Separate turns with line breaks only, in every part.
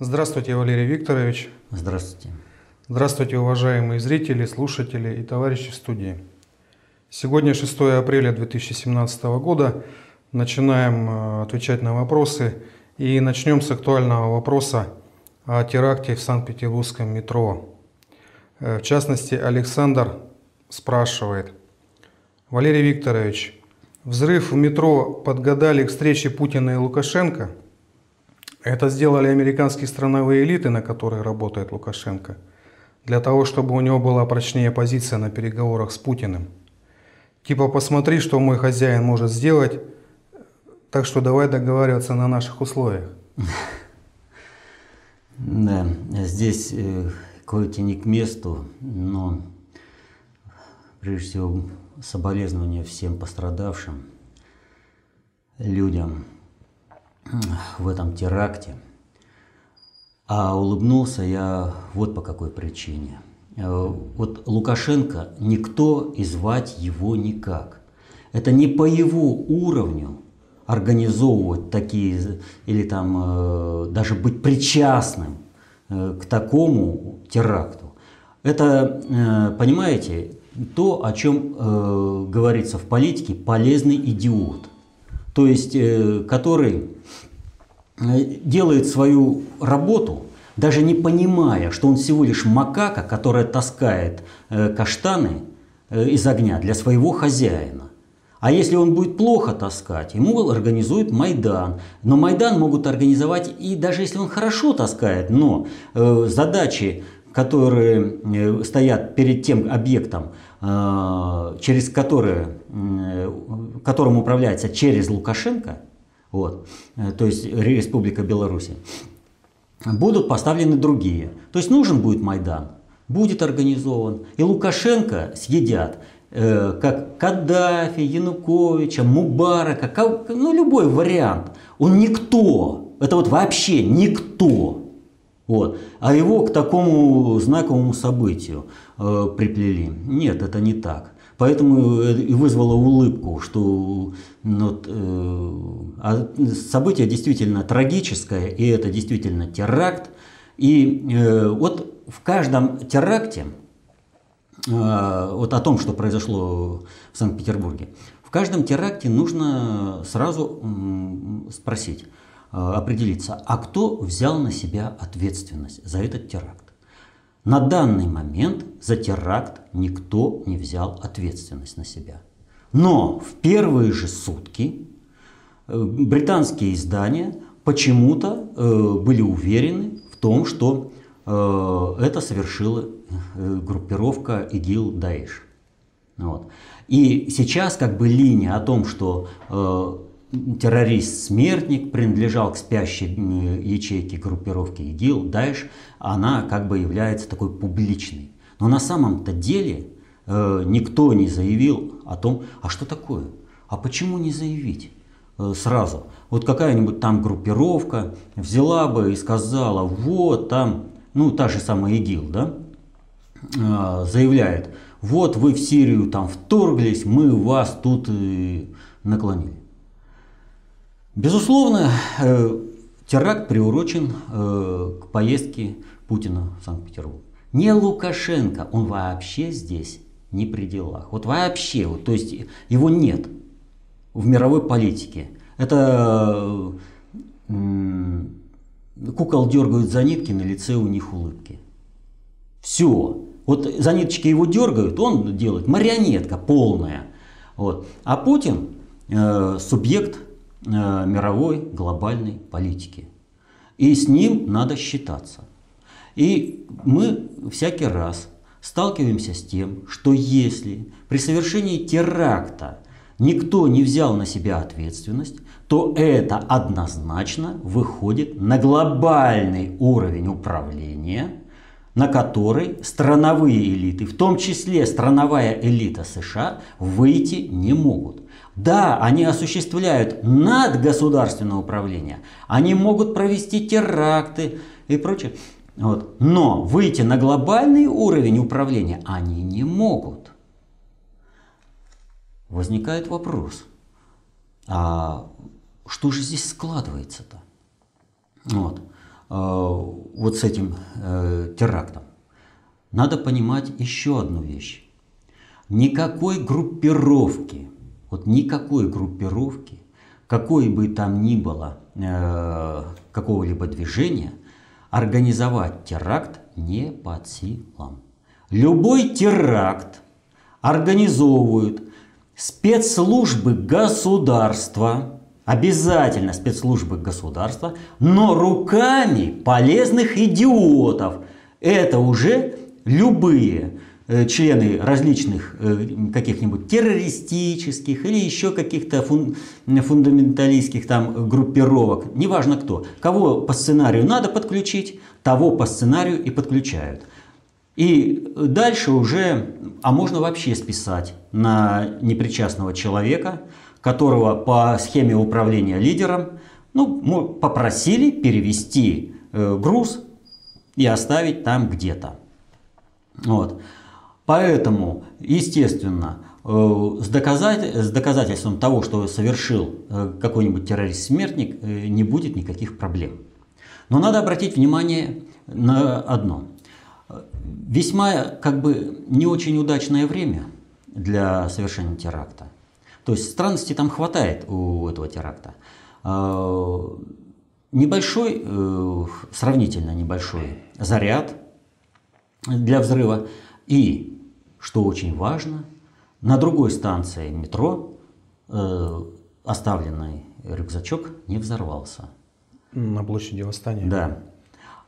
Здравствуйте, Валерий Викторович.
Здравствуйте.
Здравствуйте, уважаемые зрители, слушатели и товарищи в студии. Сегодня 6 апреля 2017 года. Начинаем э, отвечать на вопросы и начнем с актуального вопроса о теракте в Санкт-Петербургском метро. Э, в частности, Александр спрашивает. Валерий Викторович, взрыв в метро подгадали к встрече Путина и Лукашенко? Это сделали американские страновые элиты, на которые работает Лукашенко, для того, чтобы у него была прочнее позиция на переговорах с Путиным. Типа, посмотри, что мой хозяин может сделать, так что давай договариваться на наших условиях.
Да, здесь э, кое-то не к месту, но прежде всего соболезнования всем пострадавшим людям в этом теракте. А улыбнулся я вот по какой причине. Э, вот Лукашенко никто и звать его никак. Это не по его уровню организовывать такие, или там э, даже быть причастным э, к такому теракту. Это, понимаете, то, о чем говорится в политике, полезный идиот. То есть, который делает свою работу, даже не понимая, что он всего лишь макака, которая таскает каштаны из огня для своего хозяина. А если он будет плохо таскать, ему организуют Майдан. Но Майдан могут организовать и даже если он хорошо таскает, но э, задачи, которые э, стоят перед тем объектом, э, через которые, э, которым управляется через Лукашенко, вот, то есть Республика Беларусь, будут поставлены другие. То есть нужен будет Майдан, будет организован, и Лукашенко съедят как Каддафи, Януковича, Мубарака, ну любой вариант. Он никто, это вот вообще никто. Вот. А его к такому знаковому событию э, приплели. Нет, это не так. Поэтому и вызвало улыбку, что ну, э, а событие действительно трагическое, и это действительно теракт. И э, вот в каждом теракте Э, вот о том, что произошло в Санкт-Петербурге. В каждом теракте нужно сразу спросить, э, определиться, а кто взял на себя ответственность за этот теракт. На данный момент за теракт никто не взял ответственность на себя. Но в первые же сутки э, британские издания почему-то были уверены в том, что это совершила Э, группировка ИГИЛ Даиш. Вот. И сейчас как бы линия о том, что э, террорист-смертник принадлежал к спящей э, ячейке группировки ИГИЛ, Даиш, она как бы является такой публичной. Но на самом-то деле э, никто не заявил о том, а что такое, а почему не заявить э, сразу. Вот какая-нибудь там группировка взяла бы и сказала, вот там, ну та же самая ИГИЛ, да, Э, заявляет, вот вы в Сирию там вторглись, мы вас тут и наклонили. Безусловно, э, теракт приурочен э, к поездке Путина в Санкт-Петербург. Не Лукашенко, он вообще здесь не при делах. Вот вообще, вот, то есть его нет в мировой политике. Это кукол дергают за нитки, на лице у них улыбки. Все. Вот за ниточки его дергают, он делает марионетка полная. Вот. А Путин э, субъект э, мировой глобальной политики. И с ним надо считаться. И мы всякий раз сталкиваемся с тем, что если при совершении теракта никто не взял на себя ответственность, то это однозначно выходит на глобальный уровень управления – на который страновые элиты, в том числе страновая элита США, выйти не могут. Да, они осуществляют надгосударственное управление, они могут провести теракты и прочее. Вот. Но выйти на глобальный уровень управления они не могут. Возникает вопрос, а что же здесь складывается-то? Вот. вот с этим терактом, надо понимать еще одну вещь. Никакой группировки, вот никакой группировки, какой бы там ни было какого-либо движения, организовать теракт не под силам. Любой теракт организовывают спецслужбы государства, обязательно спецслужбы государства, но руками полезных идиотов. Это уже любые э, члены различных э, каких-нибудь террористических или еще каких-то фун, фундаменталистских там группировок, неважно кто. Кого по сценарию надо подключить, того по сценарию и подключают. И дальше уже, а можно вообще списать на непричастного человека, которого по схеме управления лидером ну, попросили перевести э, груз и оставить там где-то. Вот. Поэтому, естественно, э, с, доказать, с доказательством того, что совершил э, какой-нибудь террорист-смертник, не будет никаких проблем. Но надо обратить внимание на одно – весьма как бы не очень удачное время для совершения теракта. То есть странностей там хватает у этого теракта. А, небольшой, э, сравнительно небольшой заряд для взрыва. И, что очень важно, на другой станции метро э, оставленный рюкзачок не взорвался.
На площади Восстания?
Да.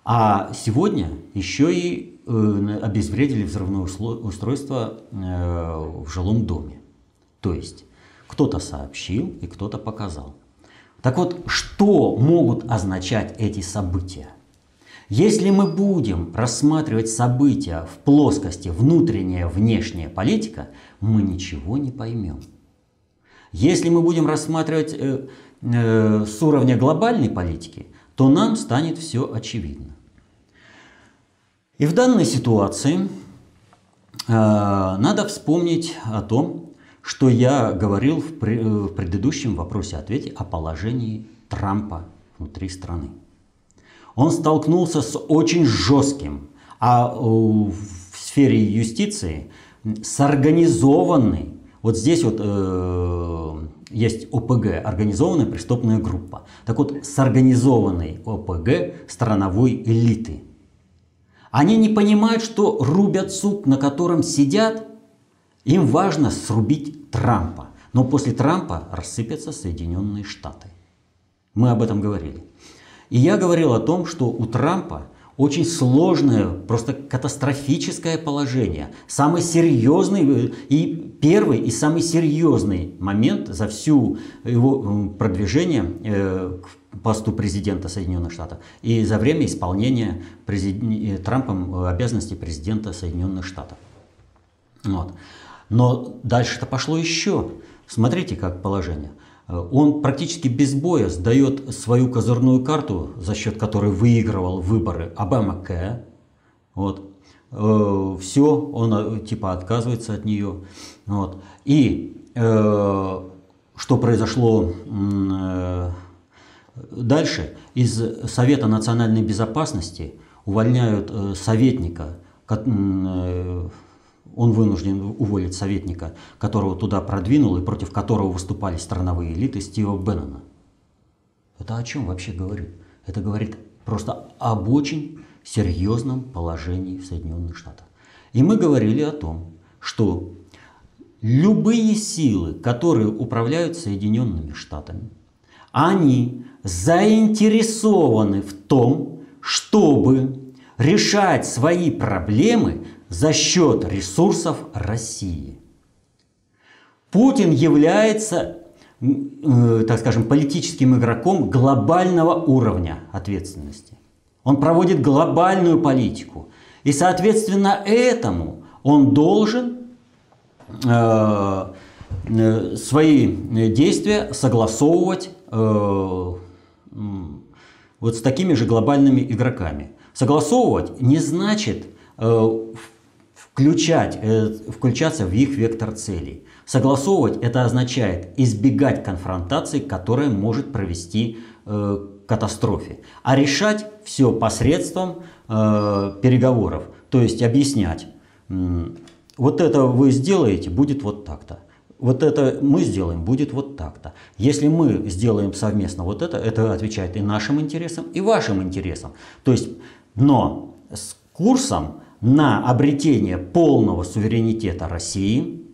А сегодня еще и э, обезвредили взрывное устройство э, в жилом доме. То есть кто-то сообщил и кто-то показал. Так вот, что могут означать эти события? Если мы будем рассматривать события в плоскости внутренняя, внешняя политика, мы ничего не поймем. Если мы будем рассматривать э, э, с уровня глобальной политики, то нам станет все очевидно. И в данной ситуации э, надо вспомнить о том, что я говорил в, при, в предыдущем вопросе-ответе о положении Трампа внутри страны. Он столкнулся с очень жестким, а в сфере юстиции с организованной, вот здесь вот э, есть ОПГ, организованная преступная группа. Так вот, с организованной ОПГ страновой элиты. Они не понимают, что рубят суп, на котором сидят. Им важно срубить Трампа. Но после Трампа рассыпятся Соединенные Штаты. Мы об этом говорили. И я говорил о том, что у Трампа очень сложное, просто катастрофическое положение. Самый серьезный э, и первый и самый серьезный момент за всю его продвижение э, к посту президента Соединенных Штатов и за время исполнения президент, Трампом обязанностей президента Соединенных Штатов. Вот. Но дальше-то пошло еще. Смотрите, как положение. Он практически без боя сдает свою козырную карту, за счет которой выигрывал выборы Обама К. Вот. Э, Все, он э, типа отказывается от нее. Вот. И э, что произошло э, дальше? Из Совета национальной безопасности увольняют э, советника, э, он вынужден уволить советника, которого туда продвинул и против которого выступали страновые элиты Стива Беннона. Это о чем вообще говорит? Это говорит просто об очень серьезном положении в Соединенных Штатах. И мы говорили о том, что любые силы, которые управляют Соединенными Штатами, они заинтересованы в том, чтобы решать свои проблемы за счет ресурсов России. Путин является, э, так скажем, политическим игроком глобального уровня ответственности. Он проводит глобальную политику. И, соответственно, этому он должен э, э, свои действия согласовывать э, вот с такими же глобальными игроками. Согласовывать не значит э, включать, э, включаться в их вектор целей. Согласовывать это означает избегать конфронтации, которая может провести э, катастрофе, а решать все посредством э, переговоров. То есть объяснять, вот это вы сделаете, будет вот так-то. Вот это мы сделаем, будет вот так-то. Если мы сделаем совместно вот это, это отвечает и нашим интересам, и вашим интересам. То есть, но с курсом на обретение полного суверенитета России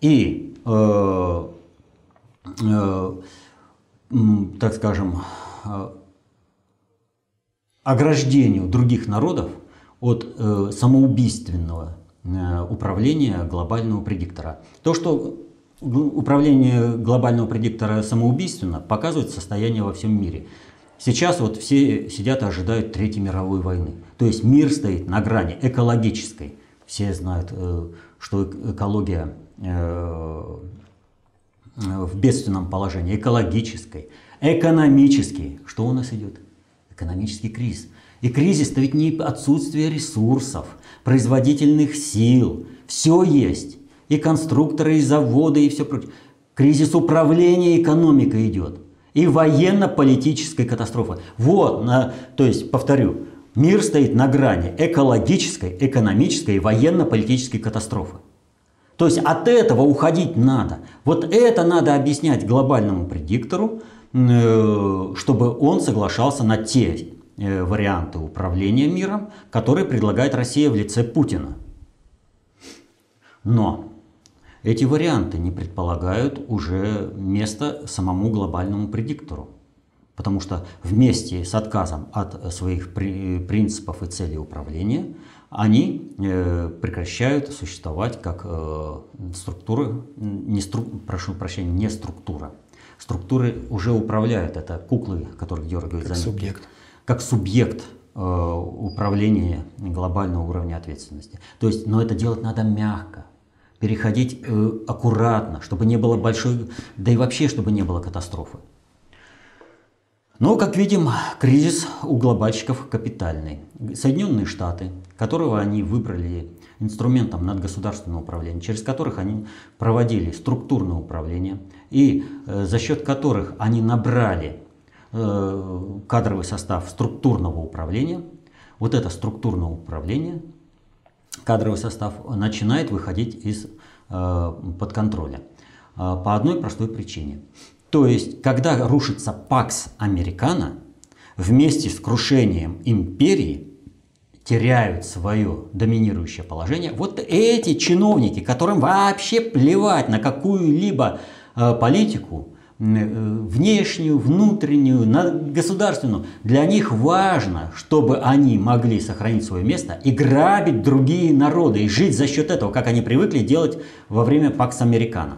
и, э, э, так скажем, э, ограждению других народов от э, самоубийственного э, управления глобального предиктора. То, что управление глобального предиктора самоубийственно, показывает состояние во всем мире. Сейчас вот все сидят и ожидают Третьей мировой войны. То есть мир стоит на грани экологической. Все знают, э, что экология в бедственном положении, экологической, экономической. Что у нас идет? Экономический кризис. И кризис-то ведь не отсутствие ресурсов, производительных сил. Все есть. И конструкторы, и заводы, и все прочее. Кризис управления экономикой идет. И военно-политическая катастрофа. Вот, на, то есть, повторю, мир стоит на грани экологической, экономической и военно-политической катастрофы. То есть от этого уходить надо. Вот это надо объяснять глобальному предиктору, э, чтобы он соглашался на те Э, варианты управления миром, которые предлагает Россия в лице Путина. Но эти варианты не предполагают уже место самому глобальному предиктору. Потому что вместе с отказом от своих принципов и целей управления они э, прекращают существовать как э, структуры, не стру, прошу прощения, не структура. Структуры уже управляют, это куклы, которых дергают
как
за
субъект
как субъект э, управления глобального уровня ответственности. То есть, но это делать надо мягко, переходить э, аккуратно, чтобы не было большой, да и вообще, чтобы не было катастрофы. Но, как видим, кризис у глобальщиков капитальный. Соединенные Штаты, которого они выбрали инструментом надгосударственного управления, через которых они проводили структурное управление, и э, за счет которых они набрали Э, кадровый состав структурного управления, вот это структурное управление, кадровый состав начинает выходить из э, под контроля. Э, по одной простой причине. То есть, когда рушится Пакс Американо, вместе с крушением империи теряют свое доминирующее положение, вот эти чиновники, которым вообще плевать на какую-либо политику, Э, внешнюю, внутреннюю, государственную. Для них важно, чтобы они могли сохранить свое место и грабить другие народы, и жить за счет этого, как они привыкли делать во время Пакс Американо.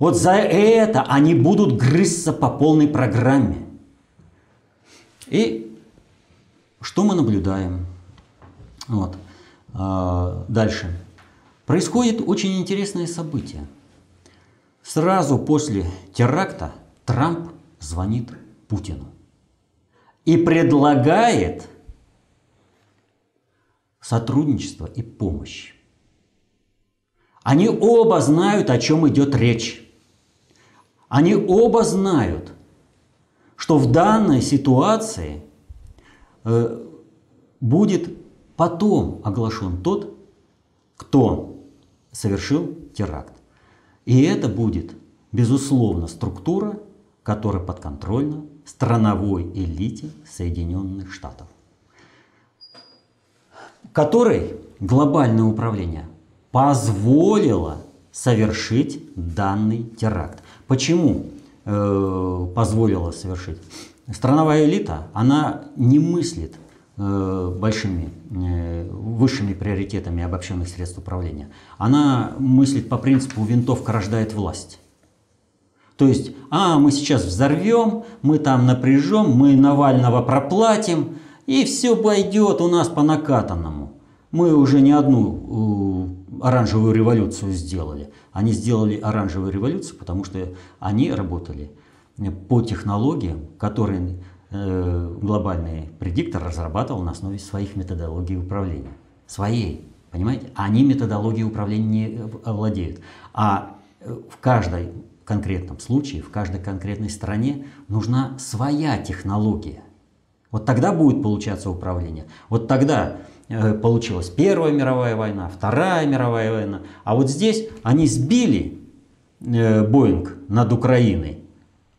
Вот за это они будут грызться по полной программе. И что мы наблюдаем? Вот. А, дальше. Происходит очень интересное событие. Сразу после теракта Трамп звонит Путину и предлагает сотрудничество и помощь. Они оба знают, о чем идет речь. Они оба знают, что в данной ситуации э, будет потом оглашен тот, кто совершил теракт. И это будет, безусловно, структура, которая подконтрольна страновой элите Соединенных Штатов, которой глобальное управление позволило совершить данный теракт. Почему э, позволило совершить? Страновая элита, она не мыслит большими, э, высшими приоритетами обобщенных средств управления. Она мыслит по принципу «винтовка рождает власть». То есть, а, мы сейчас взорвем, мы там напряжем, мы Навального проплатим, и все пойдет у нас по накатанному. Мы уже не одну э, оранжевую революцию сделали. Они сделали оранжевую революцию, потому что они работали по технологиям, которые Э, глобальный предиктор разрабатывал на основе своих методологий управления. Своей, понимаете? Они методологией управления не владеют. А э, в каждой конкретном случае, в каждой конкретной стране нужна своя технология. Вот тогда будет получаться управление. Вот тогда э, получилась Первая мировая война, Вторая мировая война. А вот здесь они сбили э, Боинг над Украиной.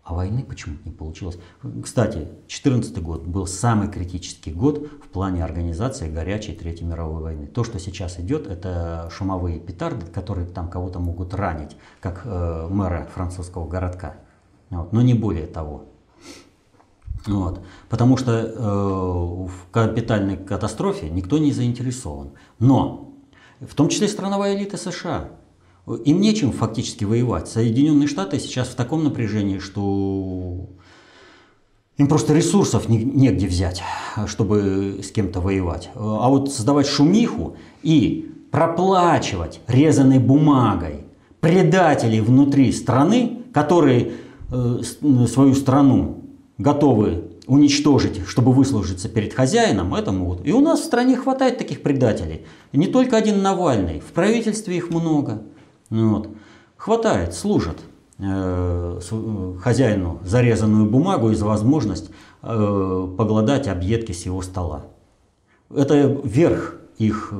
А войны почему-то не получилось. Кстати, 2014 год был самый критический год в плане организации горячей Третьей мировой войны. То, что сейчас идет, это шумовые петарды, которые там кого-то могут ранить, как э, мэра французского городка. Вот. Но не более того. Вот. Потому что э, в капитальной катастрофе никто не заинтересован. Но, в том числе страновая элита США, им нечем фактически воевать. Соединенные Штаты сейчас в таком напряжении, что им просто ресурсов негде взять, чтобы с кем-то воевать. А вот создавать шумиху и проплачивать резаной бумагой предателей внутри страны, которые э, свою страну готовы уничтожить, чтобы выслужиться перед хозяином, это могут. И у нас в стране хватает таких предателей. не только один Навальный, в правительстве их много. Ну вот. Хватает, служат э, э, хозяину зарезанную бумагу и возможность э, погладать объедки с его стола. Это верх их,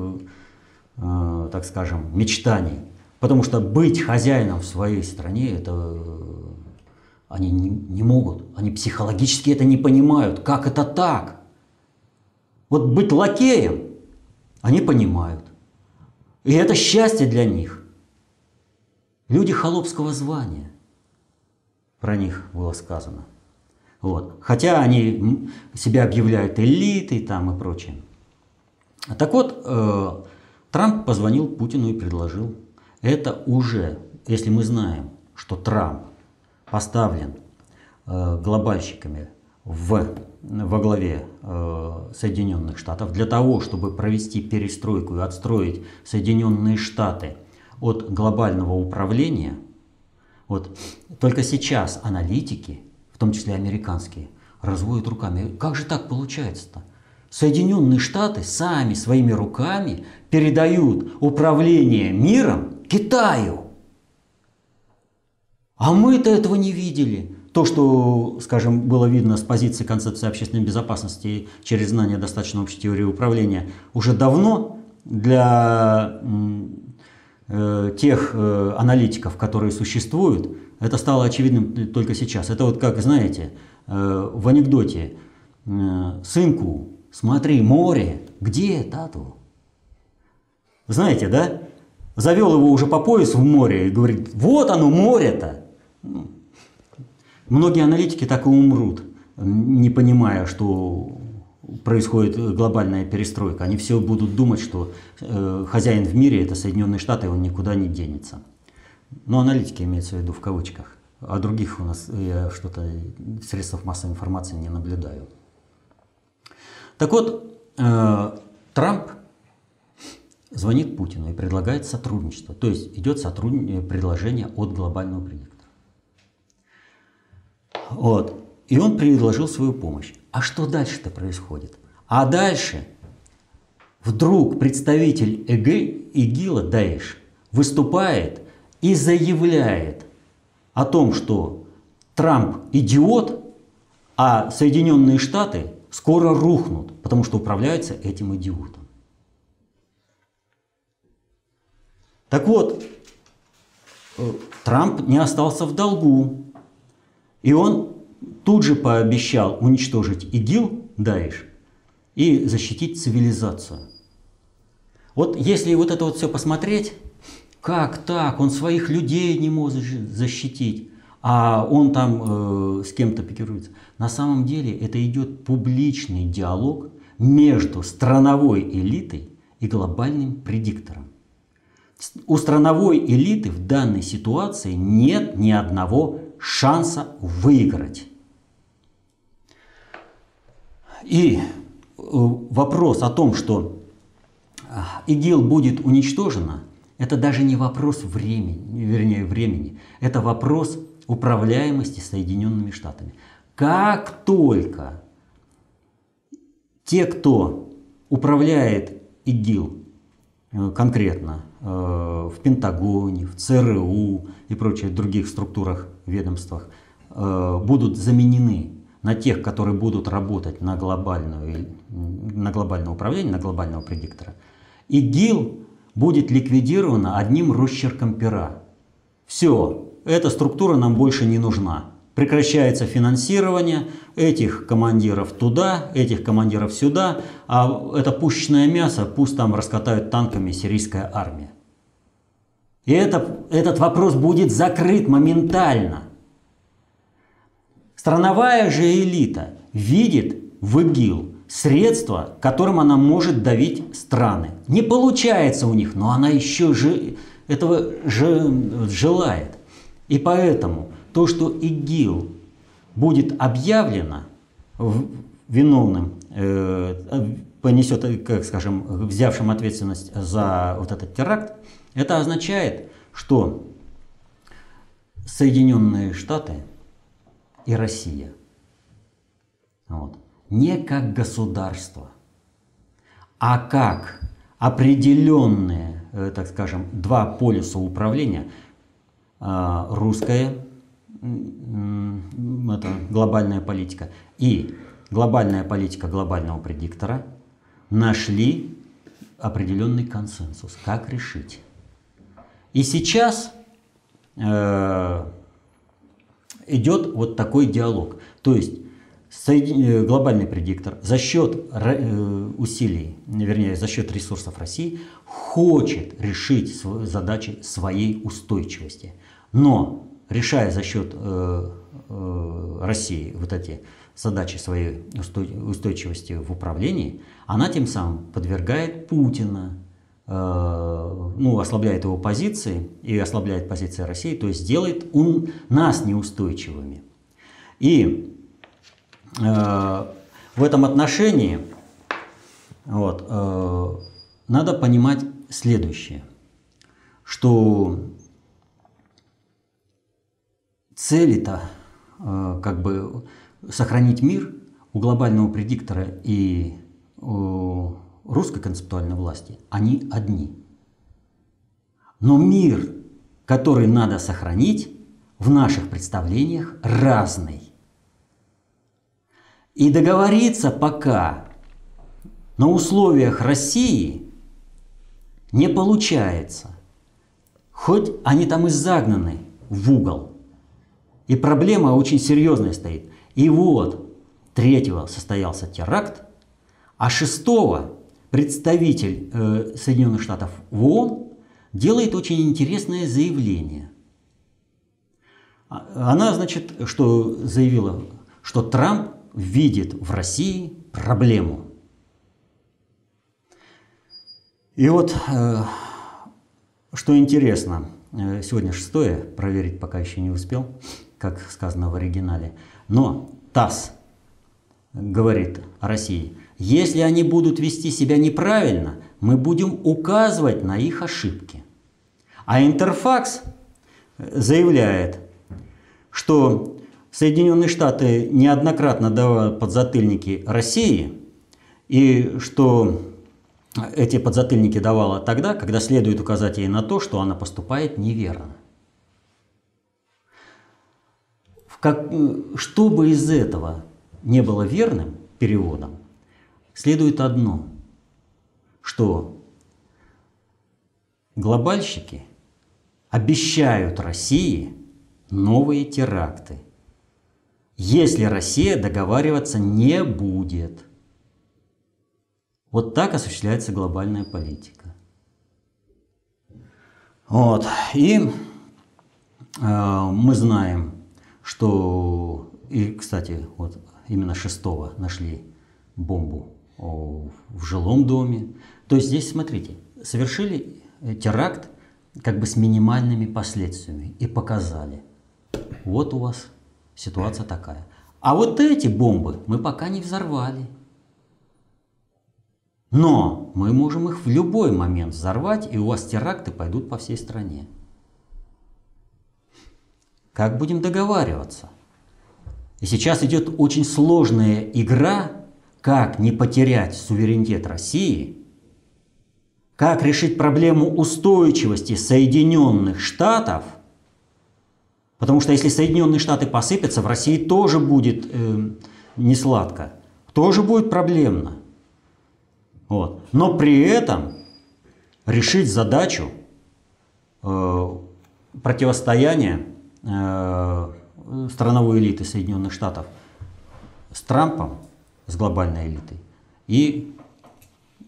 так скажем, мечтаний. Потому что быть хозяином в своей стране, это они не, не могут, они психологически это не понимают. Как это так? Вот быть лакеем они понимают. И это счастье для них. Люди холопского звания. Про них было сказано. Вот. Хотя они себя объявляют элитой там и прочее. Так вот, э, Трамп позвонил Путину и предложил. Это уже, если мы знаем, что Трамп поставлен э, глобальщиками в, во главе э, Соединенных Штатов для того, чтобы провести перестройку и отстроить Соединенные Штаты от глобального управления, вот только сейчас аналитики, в том числе американские, разводят руками. Как же так получается-то? Соединенные Штаты сами своими руками передают управление миром Китаю. А мы-то этого не видели. То, что, скажем, было видно с позиции концепции общественной безопасности через знание достаточно общей теории управления, уже давно для тех э, аналитиков, которые существуют, это стало очевидным только сейчас. Это вот как, знаете, э, в анекдоте э, «Сынку, смотри, море, где тату?» Знаете, да? Завел его уже по пояс в море и говорит, вот оно море-то. Многие аналитики так и умрут, не понимая, что происходит глобальная перестройка. Они все будут думать, что э, хозяин в мире это Соединенные Штаты, он никуда не денется. Но аналитики имеются в виду в кавычках. А других у нас я что-то средств массовой информации не наблюдаю. Так вот, э, Трамп звонит Путину и предлагает сотрудничество. То есть идет сотруд... предложение от глобального предиктора. Вот. И он предложил свою помощь. А что дальше-то происходит? А дальше вдруг представитель ЭГ, ИГИЛа, Даиш, выступает и заявляет о том, что Трамп идиот, а Соединенные Штаты скоро рухнут, потому что управляются этим идиотом. Так вот, э, Трамп не остался в долгу. И он тут же пообещал уничтожить ИГИЛ, Даиш, и защитить цивилизацию. Вот если вот это вот все посмотреть, как так, он своих людей не может защитить, а он там э, с кем-то пикируется. На самом деле это идет публичный диалог между страновой элитой и глобальным предиктором. У страновой элиты в данной ситуации нет ни одного шанса выиграть. И э, вопрос о том, что а, ИГИЛ будет уничтожена, это даже не вопрос времени, вернее времени, это вопрос управляемости Соединенными Штатами. Как только те, кто управляет ИГИЛ, э, конкретно э, в Пентагоне, в ЦРУ и прочих других структурах, ведомствах будут заменены на тех, которые будут работать на, глобальную, на глобальное управление, на глобального предиктора, ИГИЛ будет ликвидирована одним росчерком пера. Все, эта структура нам больше не нужна. Прекращается финансирование этих командиров туда, этих командиров сюда, а это пушечное мясо пусть там раскатают танками сирийская армия. И это, этот вопрос будет закрыт моментально. Страновая же элита видит в ИГИЛ средства, которым она может давить страны. Не получается у них, но она еще же этого же желает. И поэтому то, что ИГИЛ будет объявлено виновным, э, понесет, как скажем, взявшим ответственность за вот этот теракт, это означает, что Соединенные Штаты и Россия вот, не как государство, а как определенные, э, так скажем, два полюса управления, э, русская это глобальная политика и глобальная политика глобального предиктора нашли определенный консенсус, как решить. И сейчас э, идет вот такой диалог. То есть э, глобальный предиктор за счет э, усилий, вернее, за счет ресурсов России хочет решить задачи своей устойчивости. Но решая за счет э, России вот эти задачи своей устойчивости в управлении, она тем самым подвергает Путина, ну, ослабляет его позиции и ослабляет позиции России, то есть делает он, нас неустойчивыми. И э, в этом отношении вот, э, надо понимать следующее, что цели-то э, как бы сохранить мир у глобального предиктора и у русской концептуальной власти, они одни. Но мир, который надо сохранить, в наших представлениях разный. И договориться пока на условиях России не получается. Хоть они там и загнаны в угол – и проблема очень серьезная стоит. И вот, третьего состоялся теракт, а шестого представитель э, Соединенных Штатов в ООН делает очень интересное заявление. А, она, значит, что заявила, что Трамп видит в России проблему. И вот, э, что интересно, э, сегодня шестое, проверить пока еще не успел – как сказано в оригинале. Но ТАСС говорит о России, если они будут вести себя неправильно, мы будем указывать на их ошибки. А Интерфакс заявляет, что Соединенные Штаты неоднократно давали подзатыльники России, и что эти подзатыльники давала тогда, когда следует указать ей на то, что она поступает неверно. Как, чтобы из этого не было верным переводом, следует одно, что глобальщики обещают России новые теракты, если Россия договариваться не будет. Вот так осуществляется глобальная политика. Вот. И э, мы знаем, что, и, кстати, вот именно шестого нашли бомбу в жилом доме. То есть здесь, смотрите, совершили теракт как бы с минимальными последствиями и показали, вот у вас ситуация такая. А вот эти бомбы мы пока не взорвали. Но мы можем их в любой момент взорвать, и у вас теракты пойдут по всей стране. Как будем договариваться? И сейчас идет очень сложная игра, как не потерять суверенитет России, как решить проблему устойчивости Соединенных Штатов, потому что если Соединенные Штаты посыпятся, в России тоже будет э, не сладко, тоже будет проблемно. Вот. Но при этом решить задачу э, противостояния э, страновой элиты Соединенных Штатов с Трампом, с глобальной элитой, и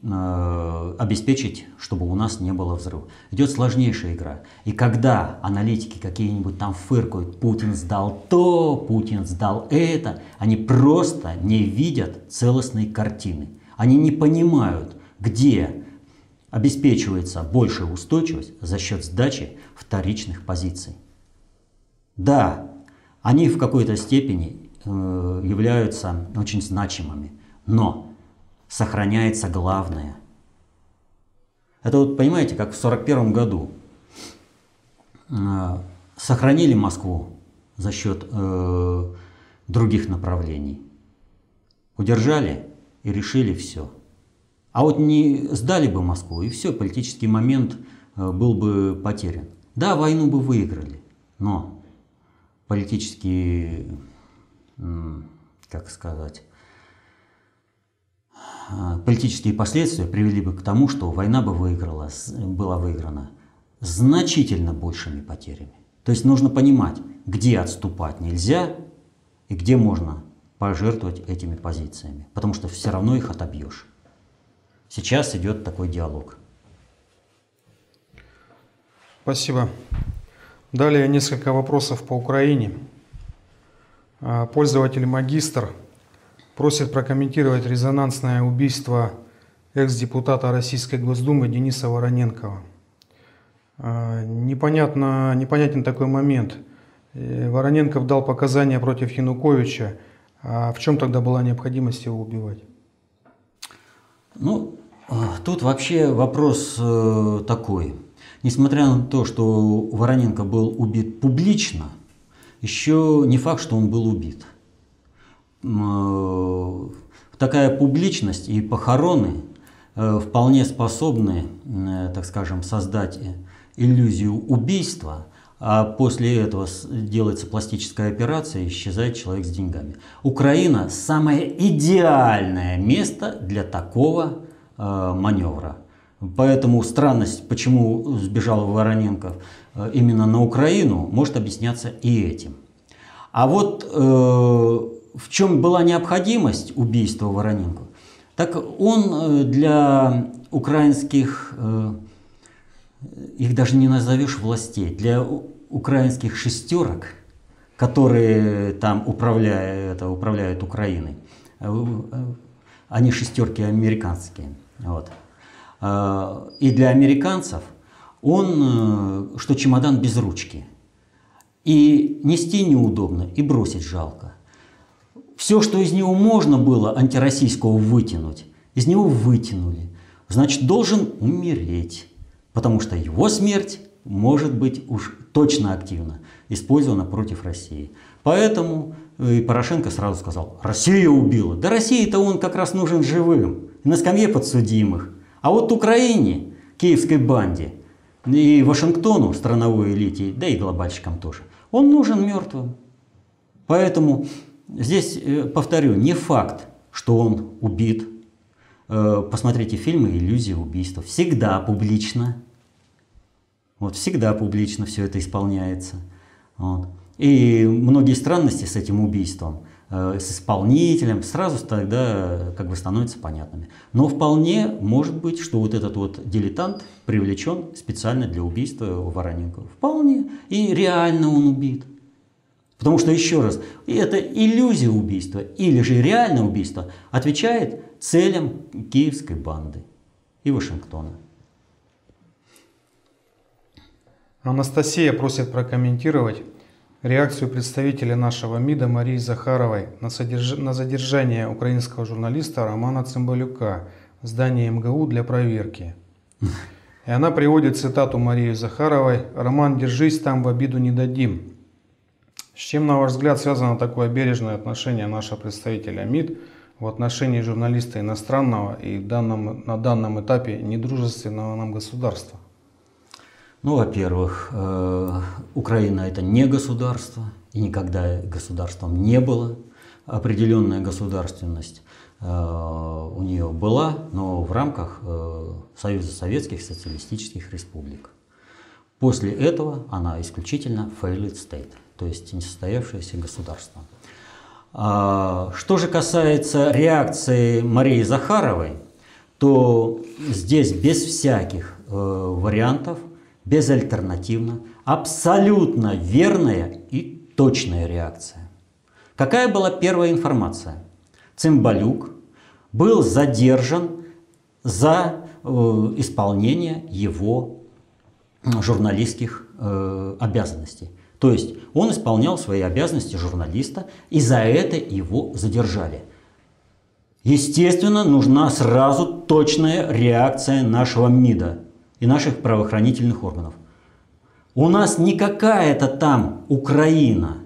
э, обеспечить, чтобы у нас не было взрыва. Идет сложнейшая игра. И когда аналитики какие-нибудь там фыркают, Путин сдал то, Путин сдал это, они просто не видят целостной картины. Они не понимают, где обеспечивается большая устойчивость за счет сдачи вторичных позиций. Да, они в какой-то степени являются очень значимыми, но сохраняется главное. Это вот понимаете, как в 1941 году э, сохранили Москву за счет э, других направлений. Удержали и решили все. А вот не сдали бы Москву, и все, политический момент э, был бы потерян. Да, войну бы выиграли, но политические, как сказать, э, политические последствия привели бы к тому, что война бы выиграла, была выиграна значительно большими потерями. То есть нужно понимать, где отступать нельзя и где можно пожертвовать этими позициями, потому что все равно их отобьешь. Сейчас идет такой диалог.
Спасибо. Далее несколько вопросов по Украине. А, пользователь магистр просит прокомментировать резонансное убийство экс-депутата Российской Госдумы Дениса Вороненкова. А, непонятно, непонятен такой момент. Э, Вороненков дал показания против Януковича. А в чем тогда была необходимость его убивать?
Ну, а, тут вообще вопрос э, такой. Несмотря на то, что Вороненко был убит публично, еще не факт, что он был убит. Э, такая публичность и похороны э, вполне способны, так скажем, создать иллюзию убийства, а после этого делается пластическая операция и исчезает человек с деньгами. Украина – самое идеальное место для такого Э, маневра. Поэтому странность, почему сбежал Вороненков э, именно на Украину, может объясняться и этим. А вот э, в чем была необходимость убийства Вороненко? Так он э, для украинских, э, их даже не назовешь властей, для украинских шестерок, которые там управляют, это, управляют Украиной, они шестерки американские – вот. А, и для американцев он, э, что чемодан без ручки. И нести неудобно, и бросить жалко. Все, что из него можно было антироссийского вытянуть, из него вытянули. Значит, должен умереть. Потому что его смерть может быть уж точно активно использована против России. Поэтому э, и Порошенко сразу сказал, Россия убила. Да России-то он как раз нужен живым на скамье подсудимых. А вот Украине, киевской банде и Вашингтону, страновой элите, да и глобальщикам тоже, он нужен мертвым. Поэтому здесь, э, повторю, не факт, что он убит. Э, посмотрите фильмы «Иллюзия убийства». Всегда публично. Вот всегда публично все это исполняется. Вот. И многие странности с этим убийством с исполнителем, сразу тогда как бы становятся понятными. Но вполне может быть, что вот этот вот дилетант привлечен специально для убийства Вороненко. Вполне. И реально он убит. Потому что, еще раз, это иллюзия убийства или же реальное убийство отвечает целям киевской банды и Вашингтона.
Анастасия просит прокомментировать реакцию представителя нашего МИДа Марии Захаровой на, содерж... на задержание украинского журналиста Романа Цымбалюка в здании МГУ для проверки. И она приводит цитату Марии Захаровой «Роман, держись, там в обиду не дадим». С чем, на ваш взгляд, связано такое бережное отношение нашего представителя МИД в отношении журналиста иностранного и данном, на данном этапе недружественного нам государства?
Ну, во-первых, э, Украина это не государство, и никогда государством не было. Определенная государственность э, у нее была, но в рамках э, Союза Советских Социалистических Республик. После этого она исключительно failed state, то есть несостоявшееся государство. А, что же касается реакции Марии Захаровой, то здесь без всяких вариантов, безальтернативно, абсолютно верная и точная реакция. Какая была первая информация? Цимбалюк был задержан за э, исполнение его журналистских э, обязанностей. То есть он исполнял свои обязанности журналиста, и за это его задержали. Естественно, нужна сразу точная реакция нашего МИДа и наших правоохранительных органов. У нас не какая-то там Украина,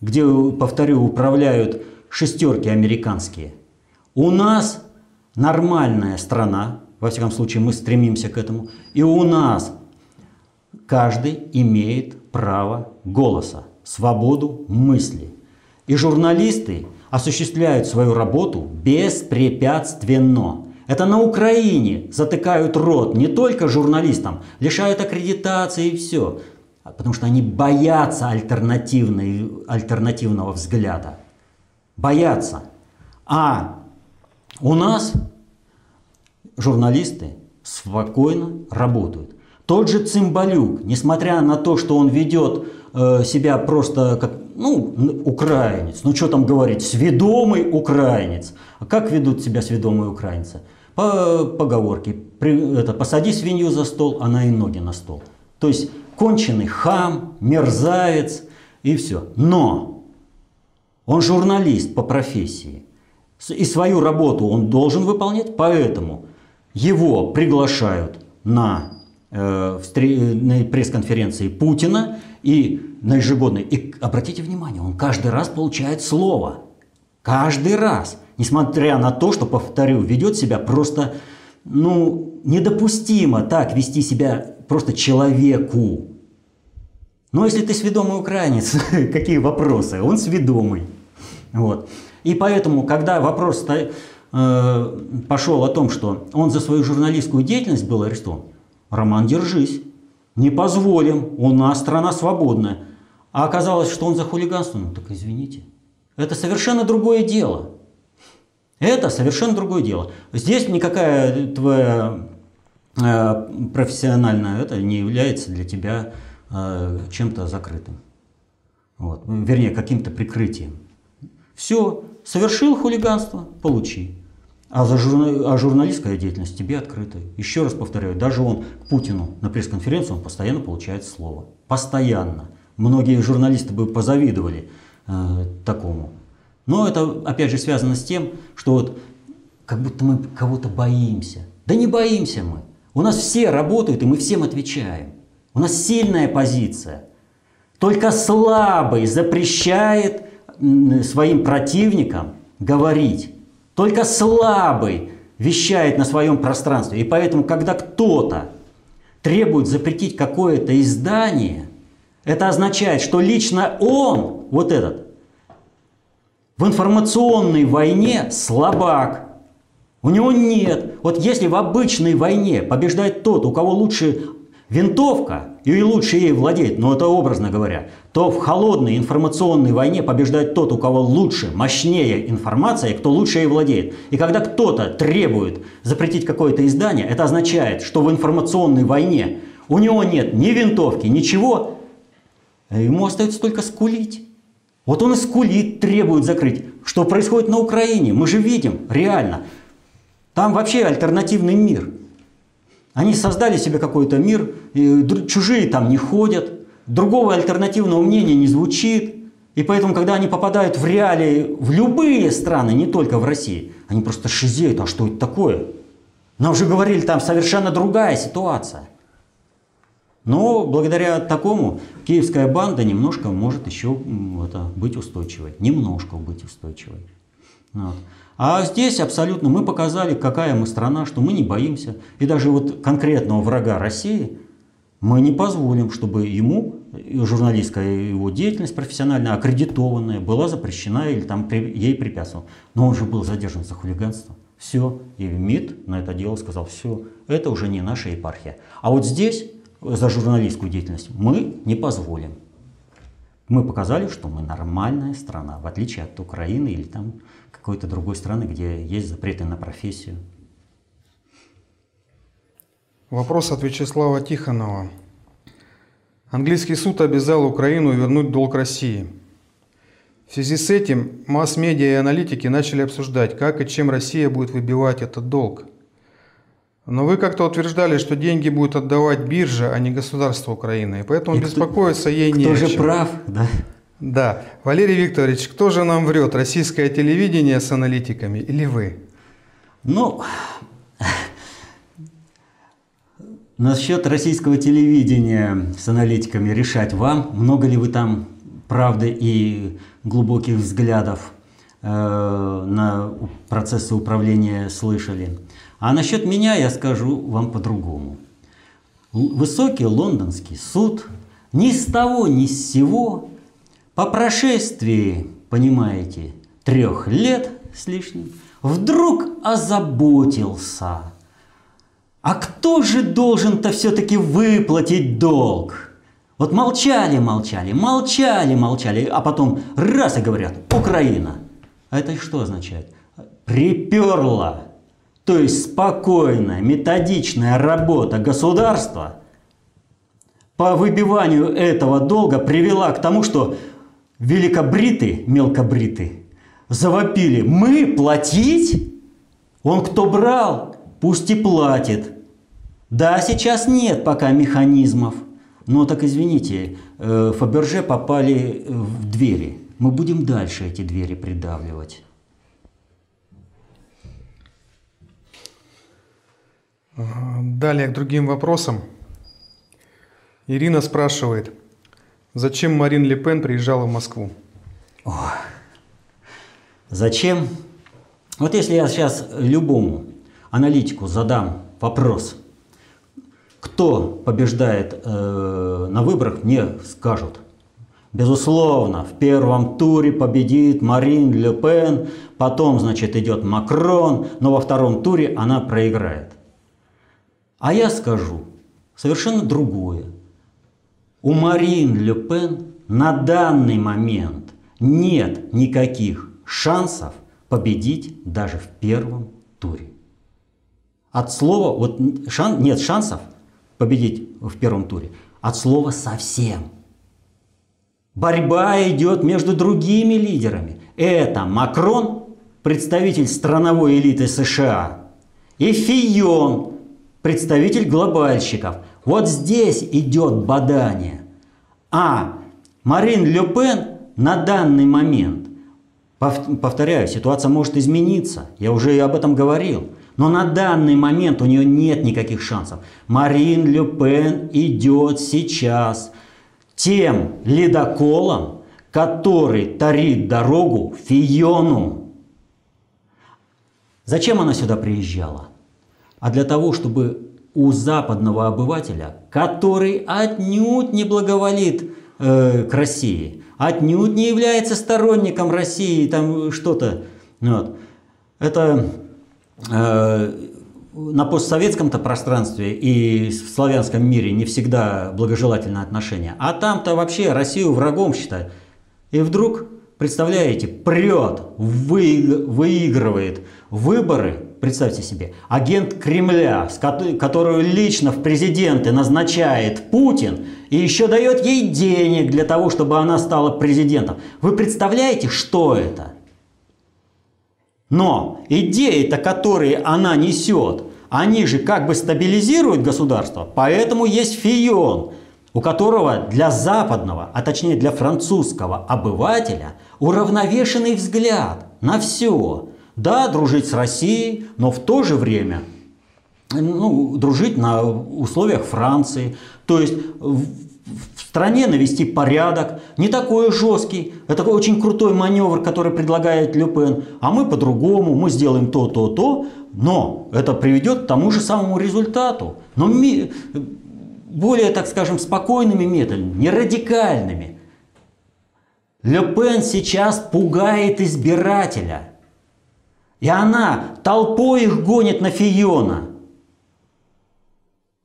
где, повторю, управляют шестерки американские. У нас нормальная страна, во всяком случае мы стремимся к этому, и у нас каждый имеет право голоса, свободу мысли. И журналисты осуществляют свою работу беспрепятственно. Это на Украине затыкают рот не только журналистам, лишают аккредитации и все, а потому что они боятся альтернативного взгляда. Боятся. А у нас журналисты спокойно работают. Тот же Цимбалюк, несмотря на то, что он ведет э, себя просто как, ну, украинец, ну что там говорить, сведомый украинец. А как ведут себя сведомые украинцы? По поговорке, при, это, посади свинью за стол, она и ноги на стол. То есть конченый хам, мерзавец и все. Но он журналист по профессии. И свою работу он должен выполнять, поэтому его приглашают на Э, на пресс-конференции Путина и на ежегодной. И обратите внимание, он каждый раз получает слово. Каждый раз. Несмотря на то, что, повторю, ведет себя просто, ну, недопустимо так вести себя просто человеку. Но если ты сведомый украинец, какие вопросы? Он сведомый. Вот. И поэтому, когда вопрос э, пошел о том, что он за свою журналистскую деятельность был арестован, Роман, держись. Не позволим, у нас страна свободная. А оказалось, что он за хулиганство. Ну так извините. Это совершенно другое дело. Это совершенно другое дело. Здесь никакая твоя э, профессиональная это не является для тебя э, чем-то закрытым. Вот. Вернее, каким-то прикрытием. Все, совершил хулиганство, получи. А, за журна... а журналистская деятельность тебе открыта. Еще раз повторяю, даже он к Путину на пресс-конференцию он постоянно получает слово. Постоянно. Многие журналисты бы позавидовали э, такому. Но это, опять же, связано с тем, что вот как будто мы кого-то боимся. Да не боимся мы. У нас все работают, и мы всем отвечаем. У нас сильная позиция. Только слабый запрещает своим противникам говорить. Только слабый вещает на своем пространстве. И поэтому, когда кто-то требует запретить какое-то издание, это означает, что лично он, вот этот, в информационной войне слабак. У него нет. Вот если в обычной войне побеждает тот, у кого лучше винтовка, и лучше ей владеет, но это образно говоря, то в холодной информационной войне побеждает тот, у кого лучше, мощнее информация, и кто лучше ей владеет. И когда кто-то требует запретить какое-то издание, это означает, что в информационной войне у него нет ни винтовки, ничего, ему остается только скулить. Вот он и скулит, требует закрыть. Что происходит на Украине? Мы же видим, реально. Там вообще альтернативный мир – они создали себе какой-то мир, чужие там не ходят, другого альтернативного мнения не звучит. И поэтому, когда они попадают в реалии, в любые страны, не только в России, они просто шизеют, а что это такое? Нам уже говорили, там совершенно другая ситуация. Но благодаря такому киевская банда немножко может еще это, быть устойчивой. Немножко быть устойчивой. Вот. А здесь абсолютно мы показали, какая мы страна, что мы не боимся. И даже вот конкретного врага России мы не позволим, чтобы ему журналистская его деятельность профессиональная, аккредитованная, была запрещена или там ей препятствовала. Но он же был задержан за хулиганство. Все. И МИД на это дело сказал, все, это уже не наша епархия. А вот здесь за журналистскую деятельность мы не позволим. Мы показали, что мы нормальная страна, в отличие от Украины или там какой-то другой страны, где есть запреты на профессию.
Вопрос от Вячеслава Тихонова. Английский суд обязал Украину вернуть долг России. В связи с этим масс-медиа и аналитики начали обсуждать, как и чем Россия будет выбивать этот долг. Но вы как-то утверждали, что деньги будет отдавать биржа, а не государство Украины, и поэтому и беспокоиться ей не
Кто же прав, да?
Да. Валерий Викторович, кто же нам врет, российское телевидение с аналитиками или вы?
Ну, насчет российского телевидения с аналитиками решать вам. Много ли вы там правды и глубоких взглядов э, на процессы управления слышали? А насчет меня я скажу вам по-другому. Высокий лондонский суд ни с того ни с сего по прошествии, понимаете, трех лет с лишним, вдруг озаботился. А кто же должен-то все-таки выплатить долг? Вот молчали, молчали, молчали, молчали, а потом раз и говорят «Украина». А это что означает? Приперла. То есть спокойная, методичная работа государства по выбиванию этого долга привела к тому, что великобриты, мелкобриты, завопили, мы платить? Он кто брал, пусть и платит. Да, сейчас нет пока механизмов. Но так извините, э, Фаберже попали в двери. Мы будем дальше эти двери придавливать.
Далее к другим вопросам. Ирина спрашивает – Зачем Марин Ле Пен приезжала в Москву?
О, зачем? Вот если я сейчас любому аналитику задам вопрос, кто побеждает э, на выборах, мне скажут. Безусловно, в первом туре победит Марин Ле Пен, потом, значит, идет Макрон, но во втором туре она проиграет. А я скажу совершенно другое. У Марин Ле Пен на данный момент нет никаких шансов победить даже в первом туре. От слова, вот шан, нет шансов победить в первом туре, от слова совсем. Борьба идет между другими лидерами. Это Макрон, представитель страновой элиты США, и Фион, представитель глобальщиков – вот здесь идет бадание. А Марин Ле Пен на данный момент, повторяю, ситуация может измениться, я уже и об этом говорил, но на данный момент у нее нет никаких шансов. Марин Ле Пен идет сейчас тем ледоколом, который тарит дорогу Фиону. Зачем она сюда приезжала? А для того, чтобы у западного обывателя, который отнюдь не благоволит э, к России, отнюдь не является сторонником России, там что-то. Вот. Это э, на постсоветском-то пространстве и в славянском мире не всегда благожелательное отношение. А там-то вообще Россию врагом считают. И вдруг, представляете, прет, выигрывает выборы Представьте себе, агент Кремля, которую лично в президенты назначает Путин, и еще дает ей денег для того, чтобы она стала президентом. Вы представляете, что это? Но идеи-то, которые она несет, они же как бы стабилизируют государство, поэтому есть Фион, у которого для западного, а точнее для французского обывателя уравновешенный взгляд на все. Да, дружить с Россией, но в то же время ну, дружить на условиях Франции. То есть стране навести порядок, не такой жесткий, это очень крутой маневр, который предлагает Люпен, а мы по-другому, мы сделаем то, то, то, но это приведет к тому же самому результату. Но ми, более, так скажем, спокойными методами, не радикальными. Люпен сейчас пугает избирателя. И она толпой их гонит на Фиона.